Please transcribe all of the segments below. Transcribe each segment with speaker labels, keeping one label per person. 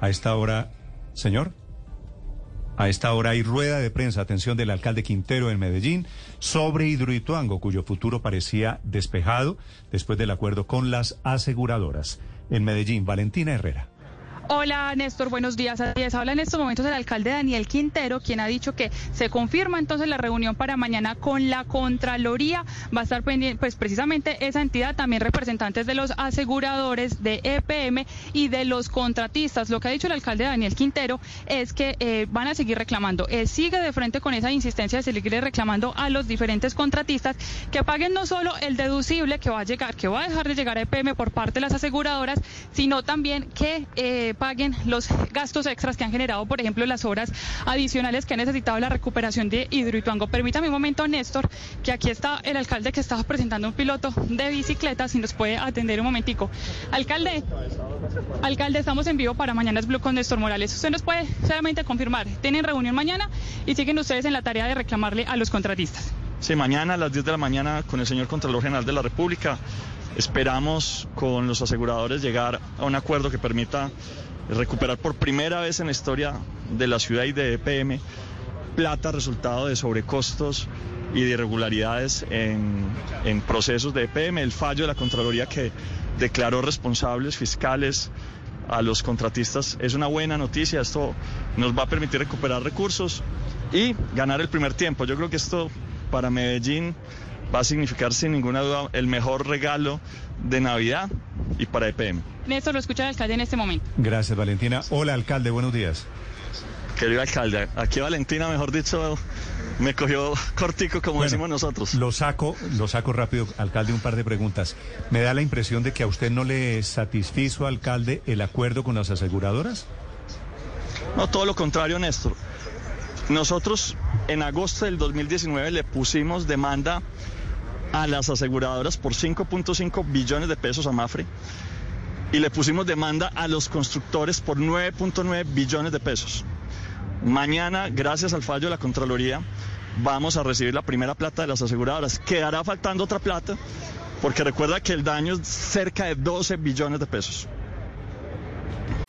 Speaker 1: A esta hora, señor. A esta hora hay rueda de prensa, atención, del alcalde Quintero en Medellín sobre Hidroituango, cuyo futuro parecía despejado después del acuerdo con las aseguradoras. En Medellín, Valentina Herrera.
Speaker 2: Hola Néstor, buenos días. Así es, habla en estos momentos el alcalde Daniel Quintero, quien ha dicho que se confirma entonces la reunión para mañana con la Contraloría. Va a estar pendiente, pues precisamente esa entidad, también representantes de los aseguradores de EPM y de los contratistas. Lo que ha dicho el alcalde Daniel Quintero es que eh, van a seguir reclamando. Eh, sigue de frente con esa insistencia de seguir reclamando a los diferentes contratistas que paguen no solo el deducible que va a llegar, que va a dejar de llegar a EPM por parte de las aseguradoras, sino también que eh, paguen los gastos extras que han generado, por ejemplo, las horas adicionales que ha necesitado la recuperación de Hidroituango. Permítame un momento, Néstor, que aquí está el alcalde que estaba presentando un piloto de bicicleta, si nos puede atender un momentico. Alcalde, alcalde, estamos en vivo para Mañana es Blue con Néstor Morales. Usted nos puede solamente confirmar, tienen reunión mañana y siguen ustedes en la tarea de reclamarle a los contratistas.
Speaker 3: Sí, mañana a las 10 de la mañana con el señor Contralor General de la República. Esperamos con los aseguradores llegar a un acuerdo que permita recuperar por primera vez en la historia de la ciudad y de EPM plata resultado de sobrecostos y de irregularidades en, en, procesos de EPM, el fallo de la Contraloría que declaró responsables fiscales a los contratistas es una buena noticia, esto nos va a permitir recuperar recursos y ganar el primer tiempo. Yo creo que esto para Medellín va a significar sin ninguna duda el mejor regalo de Navidad y para EPM.
Speaker 2: Néstor, lo escucha el alcalde en este momento.
Speaker 1: Gracias, Valentina. Hola, alcalde, buenos días.
Speaker 3: Querido alcalde, aquí Valentina, mejor dicho, me cogió cortico, como bueno, decimos nosotros.
Speaker 1: Lo saco, lo saco rápido, alcalde, un par de preguntas. ¿Me da la impresión de que a usted no le satisfizo, alcalde, el acuerdo con las aseguradoras?
Speaker 3: No, todo lo contrario, Néstor. Nosotros en agosto del 2019 le pusimos demanda a las aseguradoras por 5.5 billones de pesos a Mafre y le pusimos demanda a los constructores por 9.9 billones de pesos. Mañana, gracias al fallo de la Contraloría, vamos a recibir la primera plata de las aseguradoras. Quedará faltando otra plata porque recuerda que el daño es cerca de 12 billones de pesos.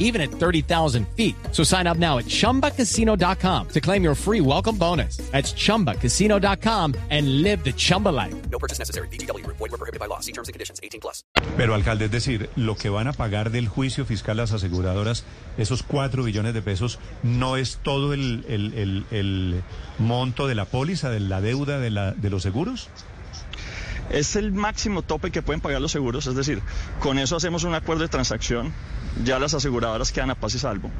Speaker 4: even at 30,000 feet. So sign up now at chumbacasino.com to claim your free welcome bonus. That's chumbacasino.com and live the Chumba life.
Speaker 5: No purchase necessary. DTW, void, were prohibited by law. See terms and conditions 18 plus.
Speaker 1: Pero, alcalde, es decir, lo que van a pagar del juicio fiscal las aseguradoras, esos 4 billones de pesos, no es todo el, el, el, el monto de la póliza, de la deuda de, la, de los seguros?
Speaker 3: Es el máximo tope que pueden pagar los seguros, es decir, con eso hacemos un acuerdo de transacción, ya las aseguradoras quedan a paz y salvo.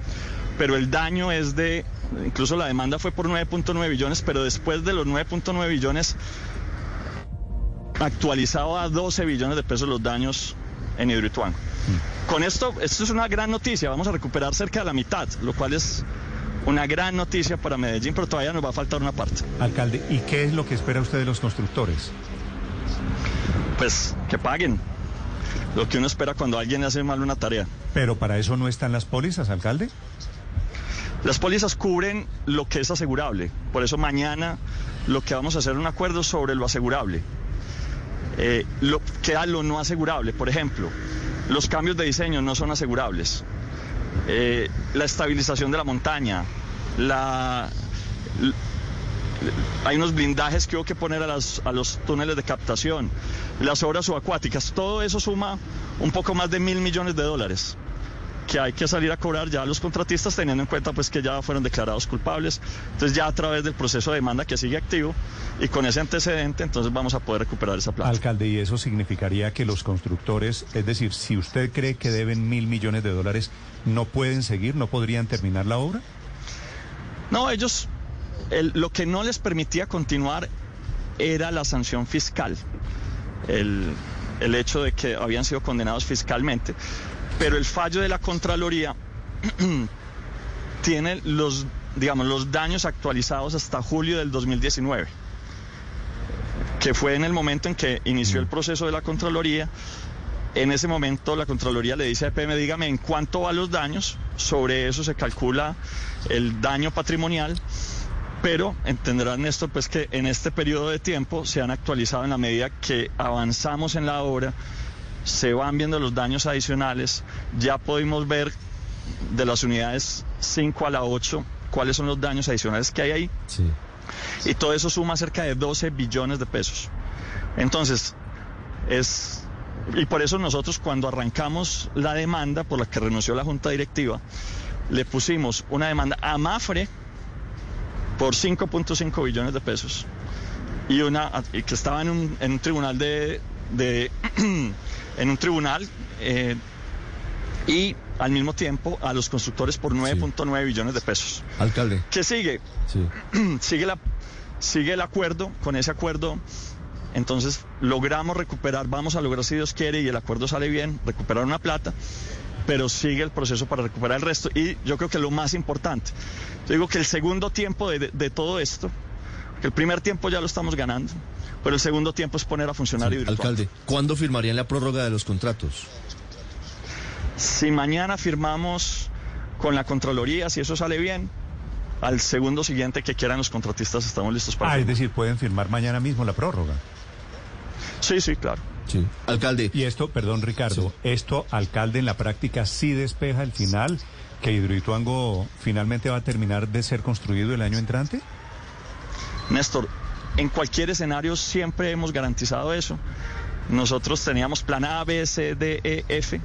Speaker 3: Pero el daño es de, incluso la demanda fue por 9.9 billones, pero después de los 9.9 billones, actualizado a 12 billones de pesos los daños en Hidroituango. Con esto, esto es una gran noticia, vamos a recuperar cerca de la mitad, lo cual es una gran noticia para Medellín, pero todavía nos va a faltar una parte.
Speaker 1: Alcalde, ¿y qué es lo que espera usted de los constructores?
Speaker 3: Pues que paguen lo que uno espera cuando alguien hace mal una tarea.
Speaker 1: Pero para eso no están las pólizas, alcalde.
Speaker 3: Las pólizas cubren lo que es asegurable. Por eso mañana lo que vamos a hacer es un acuerdo sobre lo asegurable. Eh, lo, queda lo no asegurable. Por ejemplo, los cambios de diseño no son asegurables. Eh, la estabilización de la montaña, la, hay unos blindajes que hubo que poner a, las, a, los túneles de captación, las obras subacuáticas, todo eso suma un poco más de mil millones de dólares que hay que salir a cobrar ya a los contratistas teniendo en cuenta pues que ya fueron declarados culpables. Entonces ya a través del proceso de demanda que sigue activo y con ese antecedente entonces vamos a poder recuperar esa plata.
Speaker 1: Alcalde, ¿y eso significaría que los constructores, es decir, si usted cree que deben mil millones de dólares, no pueden seguir, no podrían terminar la obra?
Speaker 3: No, ellos, el- lo que no les permitía continuar era la sanción fiscal, el, el hecho de que habían sido condenados fiscalmente, pero el fallo de la Contraloría tiene los, digamos, los daños actualizados hasta julio del 2019, que fue en el momento en que inició el proceso de la Contraloría. En ese momento la Contraloría le dice a EPM, dígame en cuánto van los daños, sobre eso se calcula el daño patrimonial, pero entenderán Néstor pues que en este periodo de tiempo se han actualizado en la medida que avanzamos en la obra, se van viendo los daños adicionales, ya pudimos ver de las unidades 5 a la 8 cuáles son los daños adicionales que hay ahí
Speaker 6: Sí.
Speaker 3: y todo eso suma cerca de 12 billones de pesos. Entonces, es... Y por eso nosotros cuando arrancamos la demanda por la que renunció la Junta Directiva, le pusimos una demanda a Mafre por 5.5 billones de pesos y una y que estaba en un, en un tribunal de, de en un tribunal eh, y al mismo tiempo a los constructores por 9.9 billones de pesos.
Speaker 6: Alcalde.
Speaker 3: ¿Qué sigue?
Speaker 6: Sí.
Speaker 3: sigue, la, sigue el acuerdo, con ese acuerdo, entonces logramos recuperar, vamos a lograr si Dios quiere y el acuerdo sale bien, recuperar una plata, pero sigue el proceso para recuperar el resto. Y yo creo que lo más importante, yo digo que el segundo tiempo de, de- de todo esto, que el primer tiempo ya lo estamos ganando, pero el segundo tiempo es poner a funcionar Hidroituango.
Speaker 6: Alcalde, ¿cuándo firmarían la prórroga de los contratos?
Speaker 3: Si mañana firmamos con la Contraloría, si eso sale bien, al segundo siguiente que quieran los contratistas estamos listos para
Speaker 1: Ah, es decir, pueden firmar mañana mismo la prórroga.
Speaker 3: Sí, sí, claro.
Speaker 6: Sí. Alcalde.
Speaker 1: Y esto, perdón Ricardo, esto, alcalde, en la práctica sí despeja el final, que Hidroituango finalmente va a terminar de ser construido el año entrante.
Speaker 3: Néstor, en cualquier escenario siempre hemos garantizado eso. Nosotros teníamos plan A, B, C, D, E, F.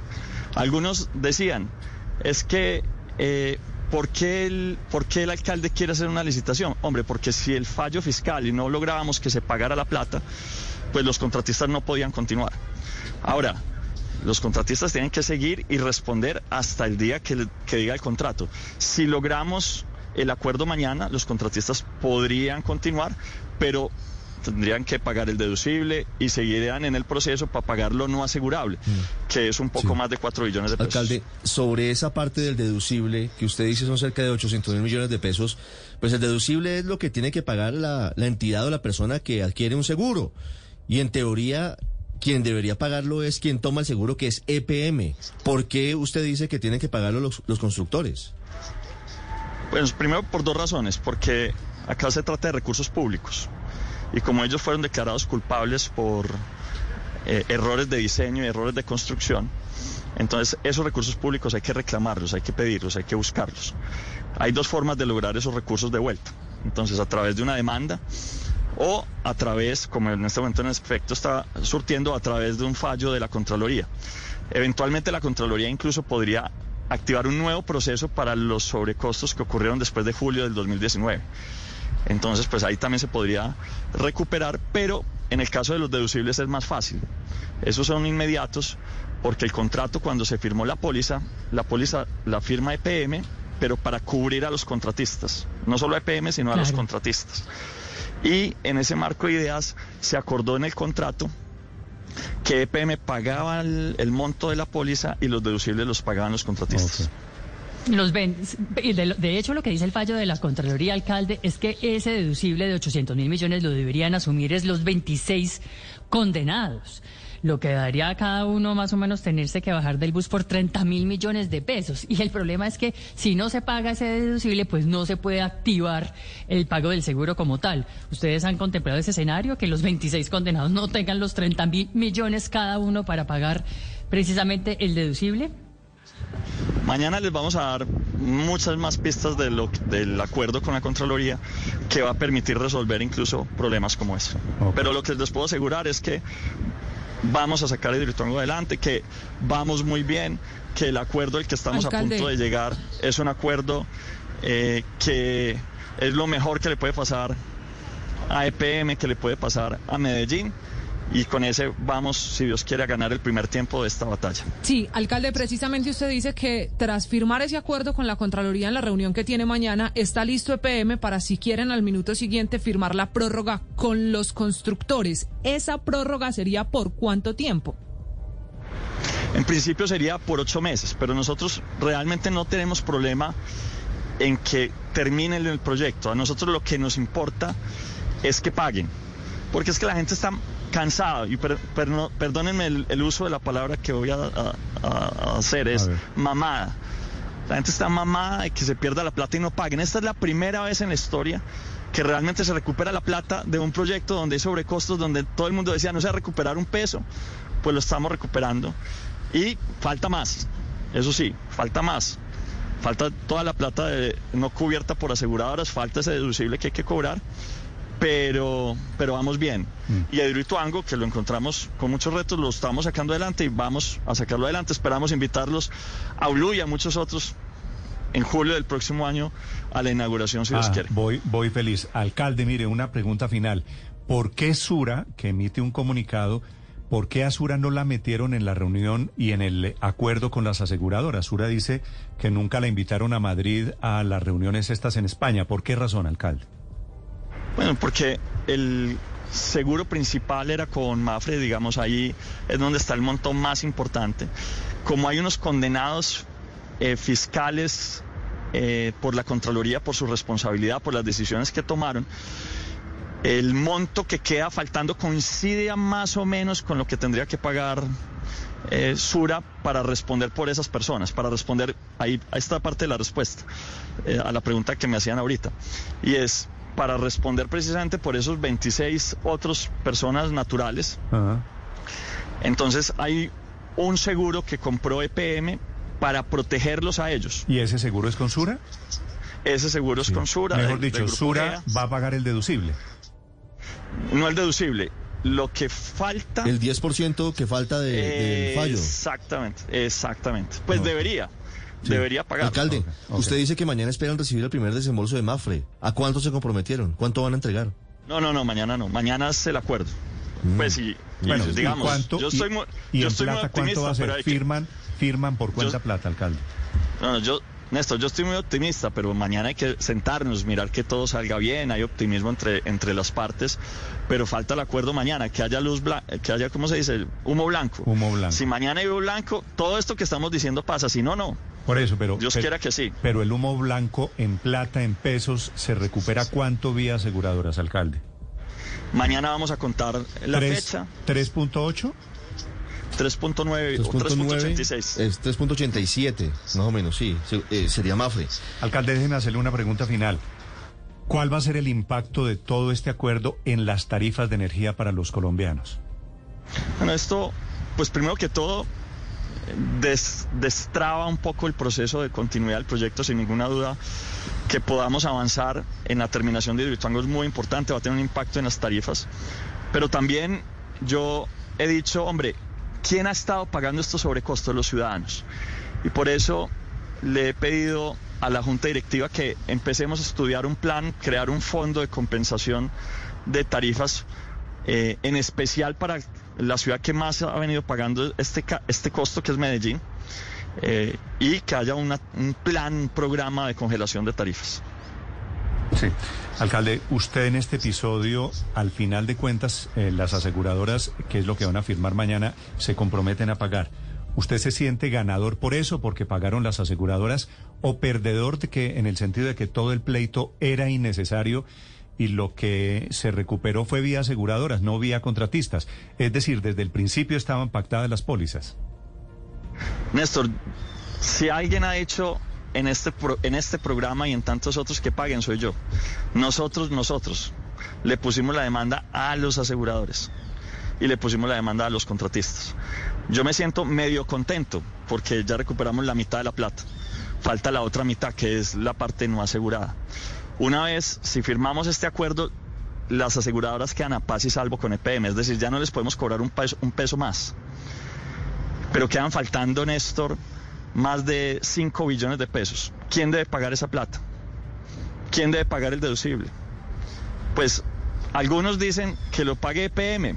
Speaker 3: Algunos decían, es que, eh, ¿por, qué el, ¿por qué el alcalde quiere hacer una licitación? Hombre, porque si el fallo fiscal y no lográbamos que se pagara la plata, pues los contratistas no podían continuar. Ahora, los contratistas tienen que seguir y responder hasta el día que, que diga el contrato. Si logramos el acuerdo mañana, los contratistas podrían continuar, pero tendrían que pagar el deducible y seguirían en el proceso para pagar lo no asegurable, que es un poco
Speaker 6: Sí.
Speaker 3: más de 4 billones de pesos.
Speaker 6: Alcalde, sobre esa parte del deducible, que usted dice son cerca de 800 mil millones de pesos, pues el deducible es lo que tiene que pagar la, la entidad o la persona que adquiere un seguro. Y en teoría, quien debería pagarlo es quien toma el seguro, que es EPM. ¿Por qué usted dice que tienen que pagarlo los, los constructores?
Speaker 3: Pues primero por dos razones, porque acá se trata de recursos públicos y como ellos fueron declarados culpables por eh, errores de diseño y errores de construcción, entonces esos recursos públicos hay que reclamarlos, hay que pedirlos, hay que buscarlos. Hay dos formas de lograr esos recursos de vuelta, entonces a través de una demanda o a través, como en este momento en efecto está surtiendo, a través de un fallo de la Contraloría. Eventualmente la Contraloría incluso podría activar un nuevo proceso para los sobrecostos que ocurrieron después de julio del 2019. Entonces, pues ahí también se podría recuperar, pero en el caso de los deducibles es más fácil. Esos son inmediatos porque el contrato cuando se firmó la póliza, la póliza la firma EPM, pero para cubrir a los contratistas, no solo a EPM, sino a los contratistas. Y en ese marco de ideas se acordó en el contrato que EPM pagaba el, el monto de la póliza y los deducibles los pagaban los contratistas.
Speaker 7: Los ven, de, de hecho, lo que dice el fallo de la Contraloría Alcalde es que ese deducible de 800 mil millones lo deberían asumir es los 26 condenados, lo que daría a cada uno más o menos tenerse que bajar del bus por 30 mil millones de pesos. Y el problema es que si no se paga ese deducible, pues no se puede activar el pago del seguro como tal. ¿Ustedes han contemplado ese escenario, que los 26 condenados no tengan los 30 mil millones cada uno para pagar precisamente el deducible?
Speaker 3: Mañana les vamos a dar muchas más pistas de lo, del acuerdo con la Contraloría que va a permitir resolver incluso problemas como ese. Pero lo que les puedo asegurar es que vamos a sacar el Hidroituango adelante, que vamos muy bien, que el acuerdo al que estamos
Speaker 8: Alcalde.
Speaker 3: a punto de llegar es un acuerdo eh, que es lo mejor que le puede pasar a EPM, que le puede pasar a Medellín. Y con ese vamos, si Dios quiere, a ganar el primer tiempo de esta batalla.
Speaker 8: Sí, alcalde, precisamente usted dice que tras firmar ese acuerdo con la Contraloría en la reunión que tiene mañana, está listo EPM para, si quieren, al minuto siguiente firmar la prórroga con los constructores. ¿Esa prórroga sería por cuánto tiempo?
Speaker 3: En principio sería por ocho meses, pero nosotros realmente no tenemos problema en que terminen el proyecto. A nosotros lo que nos importa es que paguen, porque es que la gente está cansada, y per- per- no- perdónenme el, el uso de la palabra que voy a, a- a- a hacer, es mamada. La gente está mamada de que se pierda la plata y no paguen. Esta es la primera vez en la historia que realmente se recupera la plata de un proyecto donde hay sobrecostos, donde todo el mundo decía no se va a recuperar un peso, pues lo estamos recuperando. Y falta más, eso sí, falta más. Falta toda la plata de- no cubierta por aseguradoras, falta ese deducible que hay que cobrar, pero, pero vamos bien. Y a Hidroituango, que lo encontramos con muchos retos, lo estamos sacando adelante y vamos a sacarlo adelante. Esperamos invitarlos a Ulu y a muchos otros en julio del próximo año a la inauguración, si Dios
Speaker 1: Ah,
Speaker 3: quiere.
Speaker 1: Voy, voy feliz. Alcalde, mire, una pregunta final. ¿Por qué Sura, que emite un comunicado, por qué a Sura no la metieron en la reunión y en el acuerdo con las aseguradoras? Sura dice que nunca la invitaron a Madrid a las reuniones estas en España. ¿Por qué razón, alcalde?
Speaker 3: Bueno, porque el seguro principal era con Mafre, digamos, ahí es donde está el montón más importante. Como hay unos condenados eh, fiscales eh, por la Contraloría, por su responsabilidad, por las decisiones que tomaron, el monto que queda faltando coincide más o menos con lo que tendría que pagar eh, Sura para responder por esas personas, para responder, ahí, ahí está parte de la respuesta a la pregunta que me hacían ahorita. Y es para responder precisamente por esos 26 otros personas naturales. Entonces hay un seguro que compró EPM para protegerlos a ellos.
Speaker 1: ¿Y ese seguro es con Sura?
Speaker 3: Ese seguro es con Sura.
Speaker 1: Mejor dicho, Sura
Speaker 3: GEA.
Speaker 1: va a pagar el deducible.
Speaker 3: No el deducible. Lo que falta.
Speaker 6: El 10% que falta de- del fallo.
Speaker 3: Exactamente, exactamente. Pues debería.
Speaker 6: Sí.
Speaker 3: Debería pagar.
Speaker 6: Alcalde, usted dice que mañana esperan recibir el primer desembolso de Mafre. ¿A cuánto se comprometieron? ¿Cuánto van a entregar?
Speaker 3: No, no, no, mañana no. Mañana es el acuerdo. Pues y, y
Speaker 1: Bueno, ¿y
Speaker 3: digamos,
Speaker 1: cuánto-
Speaker 3: yo
Speaker 1: y-
Speaker 3: estoy muy,
Speaker 1: ¿Y
Speaker 3: yo muy
Speaker 1: plata
Speaker 3: optimista,
Speaker 1: cuánto va a
Speaker 3: pero
Speaker 1: ser?
Speaker 3: que-
Speaker 1: Firman, firman por cuenta plata, alcalde.
Speaker 3: No, no, yo, Néstor, yo estoy muy optimista, pero mañana hay que sentarnos, mirar que todo salga bien, hay optimismo entre, entre las partes, pero falta el acuerdo mañana, que haya luz blanca, que haya, ¿cómo se dice? Humo blanco.
Speaker 1: Humo blanco.
Speaker 3: Si mañana hay humo blanco, todo esto que estamos diciendo pasa, si no, no.
Speaker 1: Por eso, pero...
Speaker 3: Dios
Speaker 1: pero-
Speaker 3: quiera que sí.
Speaker 1: Pero el humo blanco en plata, en pesos, ¿se recupera cuánto vía aseguradoras, alcalde?
Speaker 3: Mañana vamos a contar la
Speaker 1: Tres-
Speaker 3: fecha,
Speaker 1: 3.8.
Speaker 3: 3.9 o 3.86.
Speaker 6: Es 3.87, más o menos, sí. Eh, sería Mafre.
Speaker 1: Alcalde, déjenme hacerle una pregunta final. ¿Cuál va a ser el impacto de todo este acuerdo en las tarifas de energía para los colombianos?
Speaker 3: Bueno, esto, pues primero que todo, des- destraba un poco el proceso de continuidad del proyecto, sin ninguna duda. Que podamos avanzar en la terminación de Hidroituango es muy importante, va a tener un impacto en las tarifas. Pero también yo he dicho, hombre, ¿quién ha estado pagando estos sobrecostos? Los ciudadanos. Y por eso le he pedido a la Junta Directiva que empecemos a estudiar un plan, crear un fondo de compensación de tarifas eh, en especial para la ciudad que más ha venido pagando este, este costo, que es Medellín, eh, y que haya una- un plan, un programa de congelación de tarifas.
Speaker 1: Sí. Alcalde, usted en este episodio, al final de cuentas, eh, las aseguradoras, que es lo que van a firmar mañana, se comprometen a pagar. ¿Usted se siente ganador por eso, porque pagaron las aseguradoras, o perdedor de que, en el sentido de que todo el pleito era innecesario y lo que se recuperó fue vía aseguradoras, no vía contratistas? Es decir, desde el principio estaban pactadas las pólizas.
Speaker 3: Néstor, si alguien ha hecho en este, en este programa y en tantos otros que paguen, soy yo. Nosotros, nosotros, le pusimos la demanda a los aseguradores y le pusimos la demanda a los contratistas. Yo me siento medio contento porque ya recuperamos la mitad de la plata. Falta la otra mitad, que es la parte no asegurada. Una vez, si firmamos este acuerdo, las aseguradoras quedan a paz y salvo con EPM, es decir, ya no les podemos cobrar un peso, un peso más. Pero quedan faltando, Néstor, más de 5 billones de pesos. ¿Quién debe pagar esa plata? ¿Quién debe pagar el deducible? Pues algunos dicen que lo pague EPM,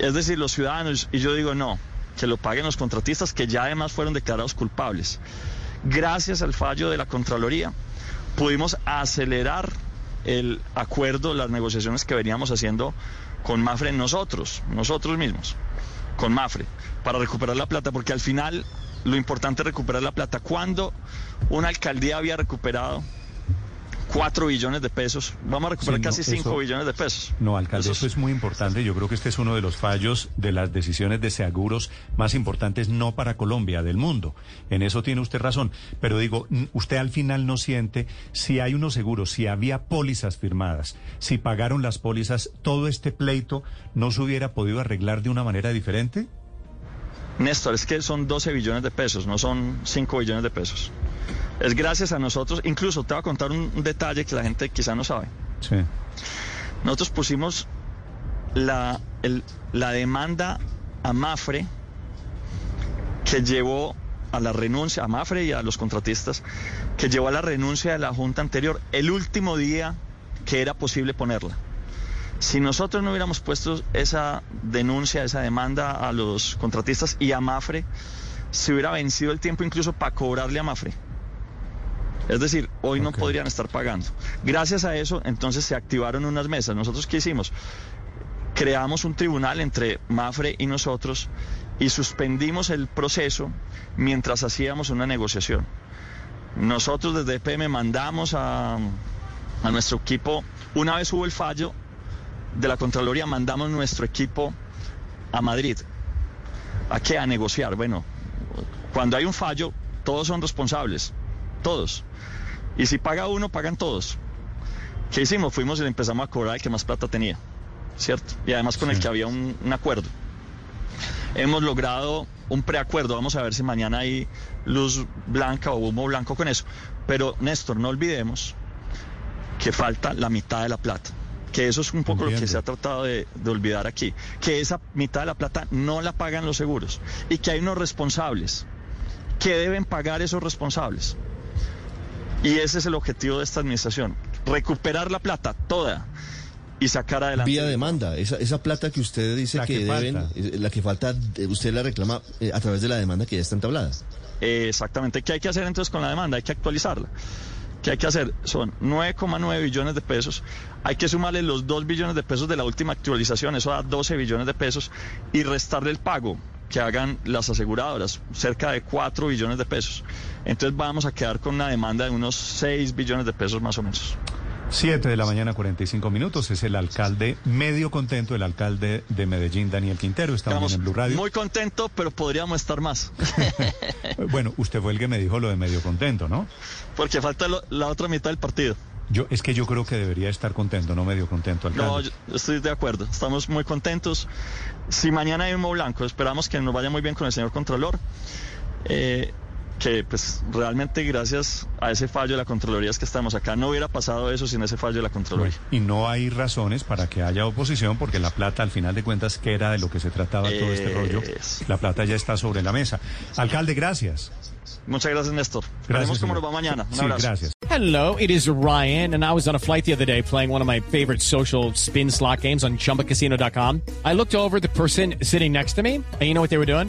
Speaker 3: es decir, los ciudadanos, y yo digo no, que lo paguen los contratistas que ya además fueron declarados culpables. Gracias al fallo de la Contraloría pudimos acelerar el acuerdo, las negociaciones que veníamos haciendo con Mafre nosotros, nosotros mismos, con Mafre, para recuperar la plata, porque al final lo importante es recuperar la plata. Cuando una alcaldía había recuperado 4 billones de pesos, vamos a recuperar
Speaker 1: Sí, no,
Speaker 3: casi 5
Speaker 1: eso-
Speaker 3: billones de pesos.
Speaker 1: No, alcalde,
Speaker 3: Eso
Speaker 1: eso
Speaker 3: es-
Speaker 1: es muy importante. Yo creo que este es uno de los fallos de las decisiones de seguros más importantes, no para Colombia, del mundo. En eso tiene usted razón. Pero digo, usted al final no siente si hay unos seguros, si había pólizas firmadas, si pagaron las pólizas, todo este pleito no se hubiera podido arreglar de una manera diferente.
Speaker 3: Néstor, es que son 12 billones de pesos, no son 5 billones de pesos. Es gracias a nosotros, incluso te voy a contar un, un detalle que la gente quizá no sabe.
Speaker 1: Sí.
Speaker 3: Nosotros pusimos la, el- la demanda a Mafre que llevó a la renuncia, a Mafre y a los contratistas, que llevó a la renuncia de la Junta anterior el último día que era posible ponerla. Si nosotros no hubiéramos puesto esa denuncia, esa demanda a los contratistas y a Mafre, se hubiera vencido el tiempo incluso para cobrarle a Mafre. Es decir, hoy no podrían estar pagando. Gracias a eso, entonces se activaron unas mesas. Nosotros qué hicimos? Creamos un tribunal entre Mafre y nosotros y suspendimos el proceso mientras hacíamos una negociación. Nosotros desde EPM mandamos a, a nuestro equipo, una vez hubo el fallo de la Contraloría, mandamos nuestro equipo a Madrid. ¿A qué? A negociar. Bueno, cuando hay un fallo, todos son responsables, todos. Y si paga uno, pagan todos. ¿Qué hicimos? Fuimos y le empezamos a cobrar al que más plata tenía, ¿cierto? Y además con el que había un, un acuerdo. Hemos logrado un preacuerdo, vamos a ver si mañana hay luz blanca o humo blanco con eso. Pero Néstor, no olvidemos que falta la mitad de la plata. Que eso es un poco lo que se ha tratado de, de olvidar aquí. Que esa mitad de la plata no la pagan los seguros. Y que hay unos responsables que deben pagar esos responsables. Y ese es el objetivo de esta administración. Recuperar la plata toda y sacar adelante.
Speaker 6: Vía demanda, esa, esa plata que usted dice
Speaker 3: La
Speaker 6: que,
Speaker 3: que
Speaker 6: deben,
Speaker 3: falta.
Speaker 6: eh, la que falta, eh, usted la reclama eh, a través de la demanda que ya está entablada.
Speaker 3: Eh, exactamente. ¿Qué hay que hacer entonces con la demanda? Hay que actualizarla. ¿Qué hay que hacer? Son 9,9 billones de pesos. Hay que sumarle los 2 billones de pesos de la última actualización, eso da 12 billones de pesos, y restarle el pago que hagan las aseguradoras, cerca de 4 billones de pesos. Entonces vamos a quedar con una demanda de unos 6 billones de pesos más o menos.
Speaker 1: 7 de la mañana, 45 minutos. Es el alcalde medio contento, el alcalde de Medellín, Daniel Quintero. Estamos
Speaker 3: Estamos
Speaker 1: en Blue Radio.
Speaker 3: muy contento, pero podríamos estar más,
Speaker 1: Bueno, usted fue el que me dijo lo de medio contento, ¿no?
Speaker 3: porque falta lo- la otra mitad del partido.
Speaker 1: Yo es que yo creo que debería estar contento, no medio contento, alcalde.
Speaker 3: No, yo estoy de acuerdo. Estamos muy contentos. Si mañana hay humo blanco, esperamos que nos vaya muy bien con el señor Contralor. Eh, que pues realmente gracias a ese fallo de la Contraloría es que estamos acá. No hubiera pasado eso sin ese fallo de la Contraloría.
Speaker 1: Y no hay razones para que haya oposición, porque la plata, al final de cuentas, que era de lo que se trataba todo este rollo, la plata ya está sobre la mesa. Alcalde, gracias.
Speaker 3: Muchas gracias, Néstor.
Speaker 1: Gracias,
Speaker 3: cómo nos va mañana. Un
Speaker 1: Sí,
Speaker 3: abrazo.
Speaker 1: gracias.
Speaker 4: Hello, it is Ryan, and I was on a flight the other day playing one of my favorite social spin slot games on chumbacasino.com. I looked over the person sitting next to me, and you know what they were doing?